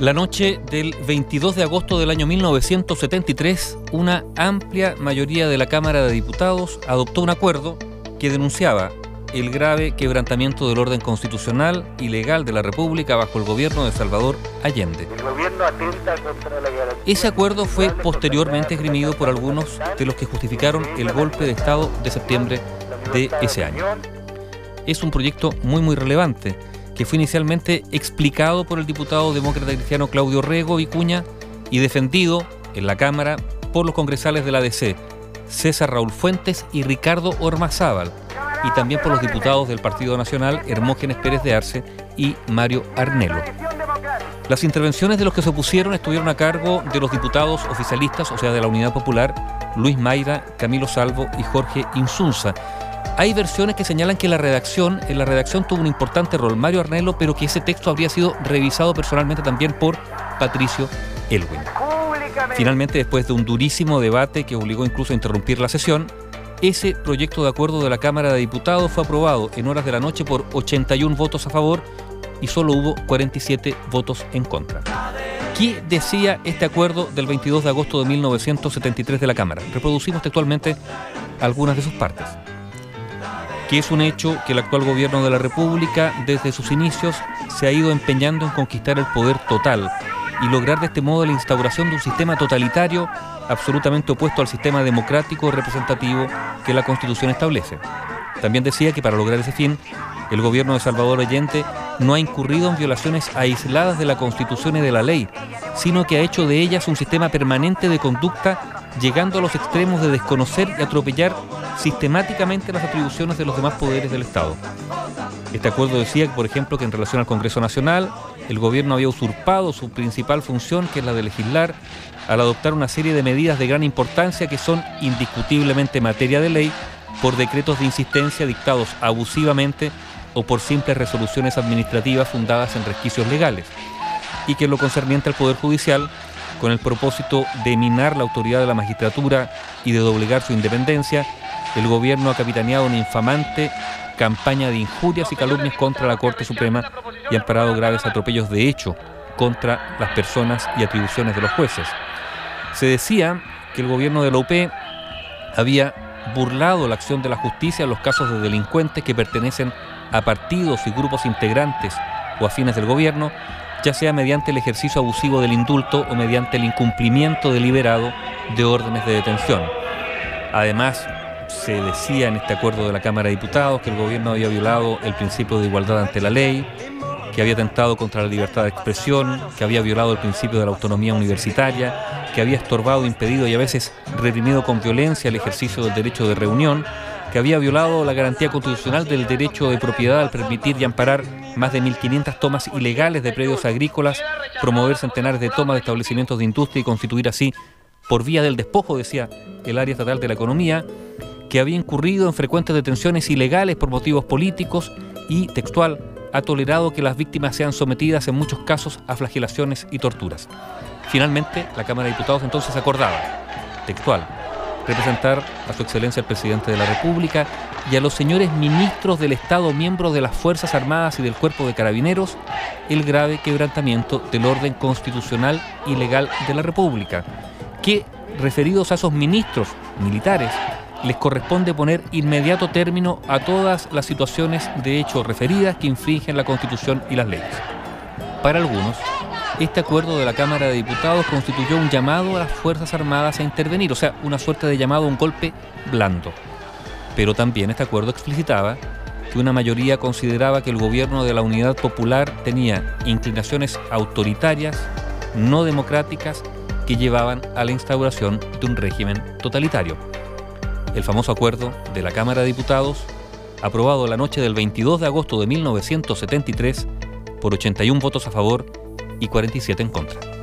La noche del 22 de agosto del año 1973, una amplia mayoría de la Cámara de Diputados adoptó un acuerdo que denunciaba el grave quebrantamiento del orden constitucional y legal de la República bajo el gobierno de Salvador Allende. Ese acuerdo fue posteriormente esgrimido por algunos de los que justificaron el golpe de Estado de septiembre de ese año. Es un proyecto muy muy relevante que fue inicialmente explicado por el diputado demócrata cristiano Claudio Rego Vicuña y defendido en la Cámara por los congresales de la DC, César Raúl Fuentes y Ricardo Ormazábal, y también por los diputados del Partido Nacional Hermógenes Pérez de Arce y Mario Arnelo. Las intervenciones de los que se opusieron estuvieron a cargo de los diputados oficialistas, o sea, de la Unidad Popular, Luis Maida, Camilo Salvo y Jorge Insunza, hay versiones que señalan que la redacción, en la redacción tuvo un importante rol Mario Arnelo, pero que ese texto habría sido revisado personalmente también por Patricio Elwin. Finalmente, después de un durísimo debate que obligó incluso a interrumpir la sesión, ese proyecto de acuerdo de la Cámara de Diputados fue aprobado en horas de la noche por 81 votos a favor y solo hubo 47 votos en contra. ¿Qué decía este acuerdo del 22 de agosto de 1973 de la Cámara? Reproducimos textualmente algunas de sus partes que es un hecho que el actual gobierno de la República desde sus inicios se ha ido empeñando en conquistar el poder total y lograr de este modo la instauración de un sistema totalitario absolutamente opuesto al sistema democrático representativo que la Constitución establece. También decía que para lograr ese fin, el gobierno de Salvador Allende no ha incurrido en violaciones aisladas de la Constitución y de la ley, sino que ha hecho de ellas un sistema permanente de conducta, llegando a los extremos de desconocer y atropellar sistemáticamente las atribuciones de los demás poderes del Estado. Este acuerdo decía, por ejemplo, que en relación al Congreso Nacional, el gobierno había usurpado su principal función, que es la de legislar, al adoptar una serie de medidas de gran importancia que son indiscutiblemente materia de ley por decretos de insistencia dictados abusivamente o por simples resoluciones administrativas fundadas en resquicios legales, y que en lo concerniente al Poder Judicial, con el propósito de minar la autoridad de la magistratura y de doblegar su independencia, el gobierno ha capitaneado una infamante campaña de injurias y calumnias contra la Corte Suprema y han parado graves atropellos de hecho contra las personas y atribuciones de los jueces. Se decía que el gobierno de la UP había burlado la acción de la justicia en los casos de delincuentes que pertenecen a partidos y grupos integrantes o afines del gobierno, ya sea mediante el ejercicio abusivo del indulto o mediante el incumplimiento deliberado de órdenes de detención. Además, se decía en este acuerdo de la Cámara de Diputados que el gobierno había violado el principio de igualdad ante la ley, que había atentado contra la libertad de expresión, que había violado el principio de la autonomía universitaria, que había estorbado, impedido y a veces reprimido con violencia el ejercicio del derecho de reunión, que había violado la garantía constitucional del derecho de propiedad al permitir y amparar más de 1.500 tomas ilegales de predios agrícolas, promover centenares de tomas de establecimientos de industria y constituir así, por vía del despojo, decía el área estatal de la economía, que había incurrido en frecuentes detenciones ilegales por motivos políticos y, textual, ha tolerado que las víctimas sean sometidas en muchos casos a flagelaciones y torturas. Finalmente, la Cámara de Diputados entonces acordaba, textual, representar a su excelencia el presidente de la República y a los señores ministros del Estado, miembros de las Fuerzas Armadas y del Cuerpo de Carabineros, el grave quebrantamiento del orden constitucional y legal de la República, que, referidos a esos ministros militares, les corresponde poner inmediato término a todas las situaciones de hecho referidas que infringen la Constitución y las leyes. Para algunos, este acuerdo de la Cámara de Diputados constituyó un llamado a las Fuerzas Armadas a intervenir, o sea, una suerte de llamado a un golpe blando. Pero también este acuerdo explicitaba que una mayoría consideraba que el gobierno de la Unidad Popular tenía inclinaciones autoritarias, no democráticas, que llevaban a la instauración de un régimen totalitario el famoso acuerdo de la Cámara de Diputados, aprobado la noche del 22 de agosto de 1973 por 81 votos a favor y 47 en contra.